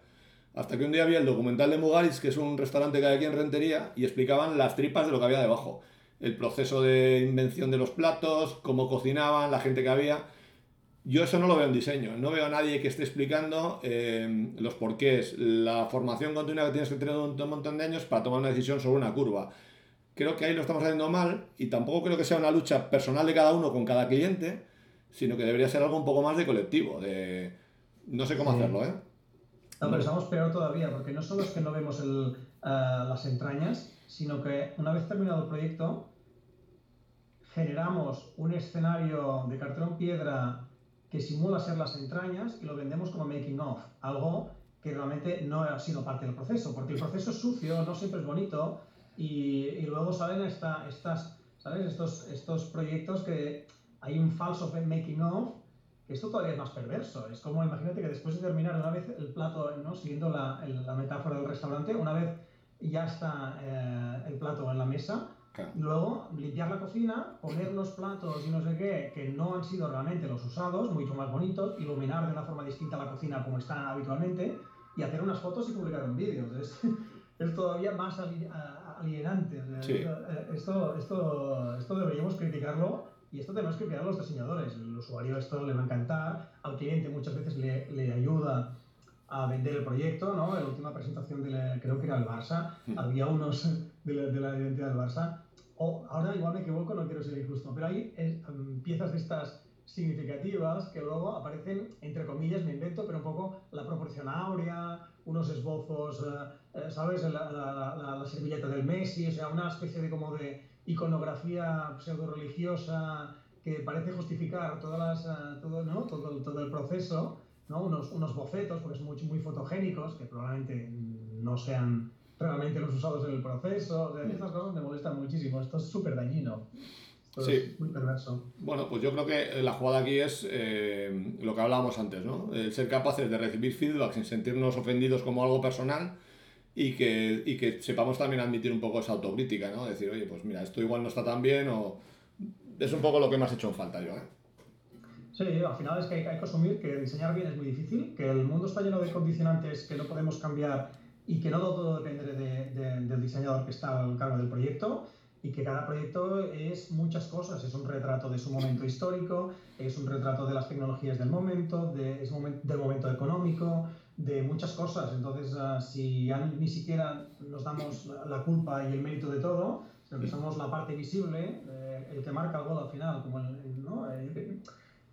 Hasta que un día vi el documental de Mugaris, que es un restaurante que hay aquí en Rentería, y explicaban las tripas de lo que había debajo. El proceso de invención de los platos, cómo cocinaban, la gente que había. Yo eso no lo veo en diseño. No veo a nadie que esté explicando eh, los porqués, la formación continua que tienes que tener un montón de años para tomar una decisión sobre una curva. Creo que ahí lo estamos haciendo mal y tampoco creo que sea una lucha personal de cada uno con cada cliente, sino que debería ser algo un poco más de colectivo, de no sé cómo hacerlo, ¿eh? No, pero estamos peor todavía, porque no solo es que no vemos el, eh, las entrañas, sino que una vez terminado el proyecto, generamos un escenario de cartón piedra que simula ser las entrañas y lo vendemos como making of, algo que realmente no ha sido parte del proceso, porque el proceso es sucio, no siempre es bonito, y, y luego salen esta, estas, ¿sabes? Estos, estos proyectos que hay un falso making of, que esto todavía es más perverso. Es como, imagínate que después de terminar una vez el plato, ¿no? siguiendo la, la metáfora del restaurante, una vez ya está eh, el plato en la mesa, luego limpiar la cocina, poner los platos y no sé qué, que no han sido realmente los usados, mucho más bonitos, iluminar de una forma distinta la cocina como está habitualmente, y hacer unas fotos y publicar un vídeo. Es, es todavía más alienante. Eh, esto, esto, esto deberíamos criticarlo y esto tenemos que crear los diseñadores. El usuario esto le va a encantar, al cliente muchas veces le, le ayuda a vender el proyecto, ¿no? En la última presentación, de creo que era el Barça, mm. había unos de la, de la, identidad del Barça. O, ahora igual me equivoco, no quiero ser injusto, pero hay em, piezas de estas significativas que luego aparecen, entre comillas, me invento, pero un poco la proporción áurea, unos esbozos, eh, eh, ¿sabes? La, la, la, servilleta del Messi, o sea, una especie de como de iconografía pseudo-religiosa que parece justificar todas las, eh, todo, ¿no? todo, todo el proceso, ¿no? unos, unos bocetos, porque son muy, muy fotogénicos, que probablemente no sean realmente los usados en el proceso. estas cosas me molestan muchísimo. Esto es súper dañino. sí. Es muy perverso. Bueno, pues yo creo que la jugada aquí es eh, lo que hablábamos antes, ¿no? El ser capaces de recibir feedback sin sentirnos ofendidos como algo personal y que, y que sepamos también admitir un poco esa autocrítica, ¿no? Decir, oye, pues mira, esto igual no está tan bien o... Es un poco lo que me has hecho en falta yo, ¿eh? Sí, al final es que hay, que asumir que diseñar bien es muy difícil, que el mundo está lleno de condicionantes que no podemos cambiar y que no todo depende de, del diseñador que está al cargo del proyecto y que cada proyecto es muchas cosas. Es un retrato de su momento histórico, es un retrato de las tecnologías del momento, de, es del momento económico, de muchas cosas. Entonces, uh, si ya ni siquiera nos damos la culpa y el mérito de todo, sino que somos la parte visible, eh, el que marca el gol al final, como el, ¿no? Eh,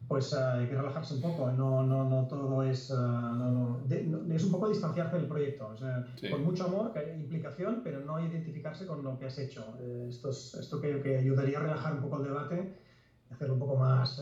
pues uh, hay que relajarse un poco. No, no, no todo es. Uh, no, de, es un poco distanciarse del proyecto. O sea, sí. Con mucho amor, implicación, pero no identificarse con lo que has hecho. Eh, esto, es, esto creo que ayudaría a relajar un poco el debate y hacerlo un poco más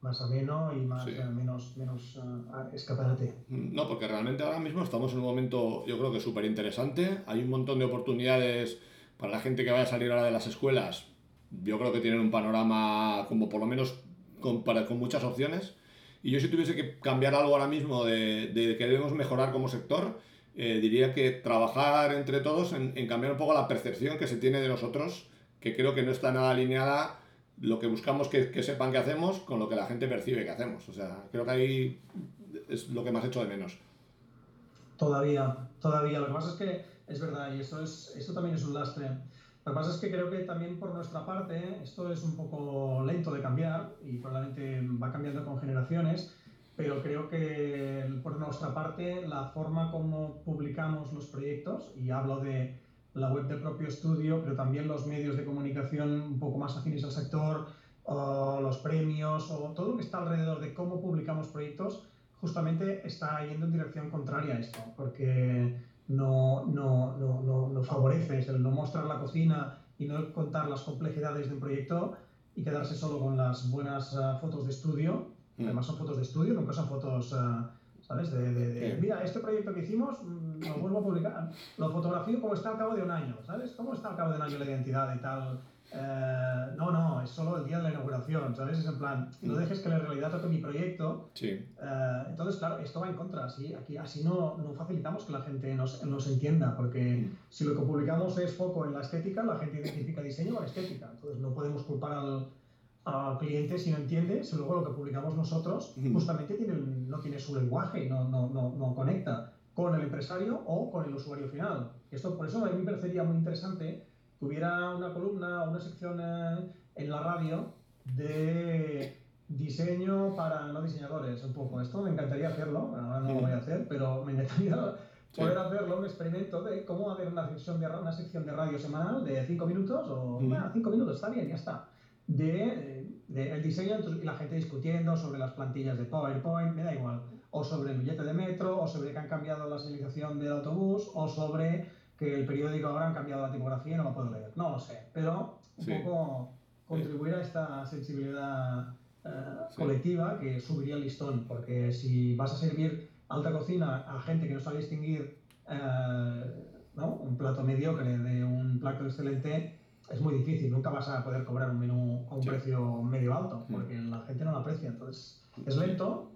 más ameno y más, eh, menos, menos uh, escaparate. No, porque realmente ahora mismo estamos en un momento, yo creo que súper interesante. Hay un montón de oportunidades para la gente que vaya a salir ahora de las escuelas. Yo creo que tienen un panorama como por lo menos con, para, con muchas opciones. Y yo si tuviese que cambiar algo ahora mismo de, de que debemos mejorar como sector, eh, diría que trabajar entre todos en, en cambiar un poco la percepción que se tiene de nosotros, que creo que no está nada alineada lo que buscamos que, que sepan que hacemos con lo que la gente percibe que hacemos. O sea, creo que ahí es lo que más hecho de menos. Todavía, todavía. Lo que pasa es que es verdad, y esto, es, esto también es un lastre. Lo que pasa es que creo que también por nuestra parte esto es un poco lento de cambiar y probablemente va cambiando con generaciones, pero creo que por nuestra parte la forma como publicamos los proyectos, y hablo de la web del propio estudio, pero también los medios de comunicación un poco más afines al sector, o los premios, o todo lo que está alrededor de cómo publicamos proyectos, justamente está yendo en dirección contraria a esto, porque no, no, no, no, favorece, el no mostrar la cocina y no contar las complejidades de un proyecto y quedarse solo con las buenas ah, fotos de estudio. Mm. Además son fotos de estudio, nunca son fotos, ah, ¿sabes? De, mira, este proyecto que hicimos, mm, lo vuelvo a publicar, lo fotografío como está al cabo de un año, ¿sabes? ¿Cómo está al cabo de un año la identidad y tal? Eh, no, no, es solo el día de la inauguración, ¿sabes? Es en plan, no mm. dejes que la realidad toque mi proyecto. Sí. Eh, entonces, claro, esto va en contra, así, aquí, así no, no facilitamos que la gente nos, nos entienda, porque mm. si lo que publicamos es foco en la estética, la gente identifica diseño con estética. Entonces, no podemos culpar al, al cliente si no entiende, si luego lo que publicamos nosotros justamente tiene, no tiene su lenguaje y no, no, no, no conecta con el empresario o con el usuario final. Esto, por eso a mí me parecería muy interesante que hubiera una columna o una sección eh, en la radio de diseño para no diseñadores, un poco. Esto me encantaría hacerlo, ahora no lo voy a hacer, pero me encantaría poder hacerlo, un experimento de cómo hacer una sección de, una sección de radio semanal de 5 minutos o 5 minutos, está bien, ya está. De, de, el diseño y la gente discutiendo sobre las plantillas de PowerPoint, me da igual, o sobre el billete de metro, o sobre que han cambiado la señalización del autobús, o sobre que el periódico ahora han cambiado la tipografía y no lo puedo leer. No lo sé, pero un poco contribuir a esta sensibilidad eh, colectiva que subiría el listón, porque si vas a servir alta cocina a gente que no sabe distinguir eh, ¿no? un plato mediocre de un plato excelente, es muy difícil. Nunca vas a poder cobrar un menú a un precio medio alto, mm. porque la gente no lo aprecia. Entonces, es lento,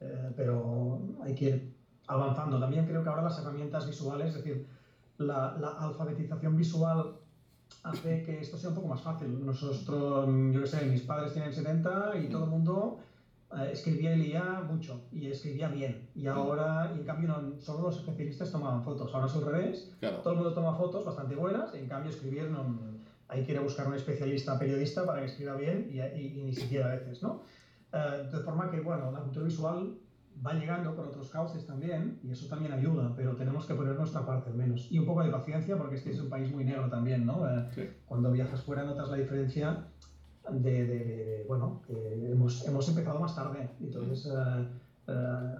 eh, pero hay que ir avanzando. También creo que ahora las herramientas visuales, es decir, la, alfabetización visual hace que esto sea un poco más fácil. Nosotros, yo qué sé, mis padres tienen 70 y todo el mundo eh, escribía y leía mucho y escribía bien. Y ahora, y en cambio, no, solo los especialistas tomaban fotos. Ahora es al revés. Todo el mundo toma fotos bastante buenas y en cambio escribir no, hay que ir a buscar un especialista periodista para que escriba bien y, y, ni siquiera a veces, ¿no? Eh, de forma que, bueno, la cultura visual va llegando por otros cauces también, y eso también ayuda, pero tenemos que poner nuestra parte al menos. Y un poco de paciencia, porque este es un país muy negro también, ¿no? Eh, cuando viajas fuera notas la diferencia de, de, bueno, hemos, hemos, empezado más tarde, entonces eh,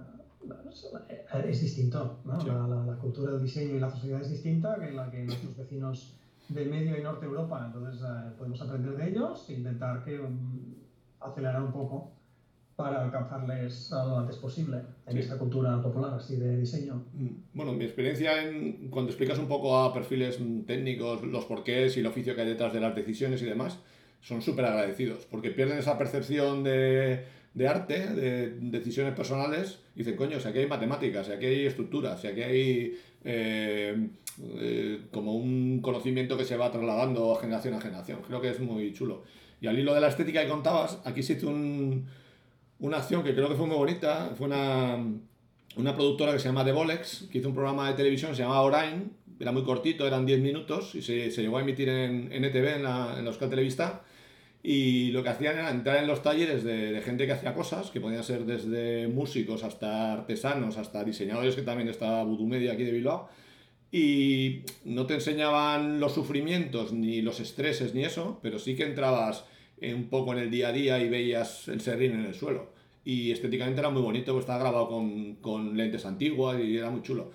es distinto, ¿no? La, la, cultura del diseño y la sociedad es distinta que la que nuestros vecinos de Medio y Norte Europa, entonces podemos aprender de ellos e intentar que um, acelerar un poco para alcanzarles lo antes posible en esta cultura popular así de diseño. Mm, bueno, mi experiencia en, cuando explicas un poco a perfiles técnicos los porqués y el oficio que hay detrás de las decisiones y demás, son súper agradecidos porque pierden esa percepción de, de, arte, de decisiones personales y dicen, coño, si aquí hay matemáticas, si aquí hay estructuras, si aquí hay eh, eh, como un conocimiento que se va trasladando generación a generación. Creo que es muy chulo. Y al hilo de la estética que contabas, aquí se hizo un una acción que creo que fue muy bonita. Fue una, una productora que se llama The Bolex, que hizo un programa de televisión se llamaba Orain. Era muy cortito, eran 10 minutos y se, se, llegó a emitir en, en ETV, en la, en la Euskal Televista. Y lo que hacían era entrar en los talleres de, de, gente que hacía cosas, que podían ser desde músicos hasta artesanos, hasta diseñadores, que también está Voodoo Media aquí de Bilbao. Y no te enseñaban los sufrimientos, ni los estreses, ni eso, pero sí que entrabas un poco en el día a día y veías el serrín en el suelo. Y estéticamente era muy bonito, pues estaba grabado con, con lentes antiguas y era muy chulo.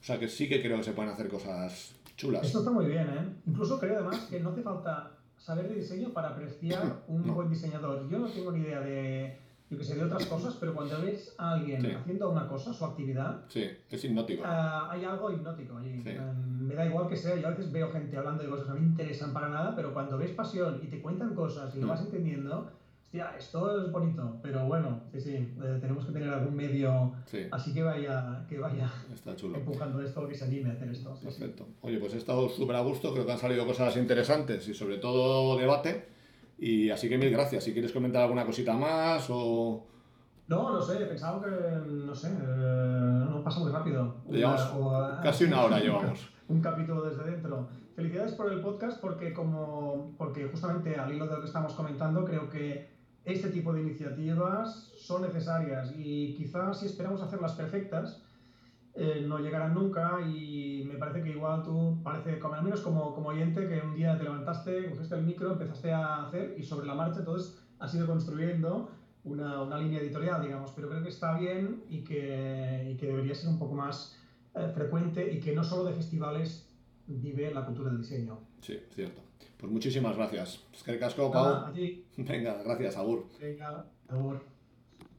O sea que sí que creo que se pueden hacer cosas chulas. Esto está muy bien, ¿eh? Incluso creo además que no hace falta saber de diseño para apreciar un buen diseñador. Yo no tengo ni idea de, yo que sé, de otras cosas, pero cuando ves a alguien haciendo una cosa, su actividad... Sí, es hipnótico. Uh, hay algo hipnótico allí. me da igual que sea, yo a veces veo gente hablando de cosas que no me interesan para nada, pero cuando ves pasión y te cuentan cosas y lo mm. vas entendiendo, hostia, esto es bonito, pero bueno, sí, sí, eh, tenemos que tener algún medio así que vaya, que vaya Está chulo. empujando esto, que se anime a hacer esto. Perfecto. Oye, pues he estado súper a gusto, creo que han salido cosas interesantes y sobre todo debate. Y así que mil gracias. Si quieres comentar alguna cosita más o... No, no sé, pensaba que, no sé, eh, no pasa muy rápido. casi una hora llevamos. Un capítulo desde dentro. Felicidades por el podcast porque como porque justamente al hilo de lo que estamos comentando creo que este tipo de iniciativas son necesarias y quizás si esperamos hacerlas perfectas eh, no llegarán nunca y me parece que igual tú, parece, como, al menos como, como oyente, que un día te levantaste, cogiste el micro, empezaste a hacer y sobre la marcha entonces has ido construyendo una, una línea editorial, digamos, pero creo que está bien y que, y que debería ser un poco más eh, frecuente y que no solo de festivales vive la cultura del diseño. Sí, cierto. Pues muchísimas gracias. Es que casco, Pau. Venga, gracias, Agur. Venga, Agur.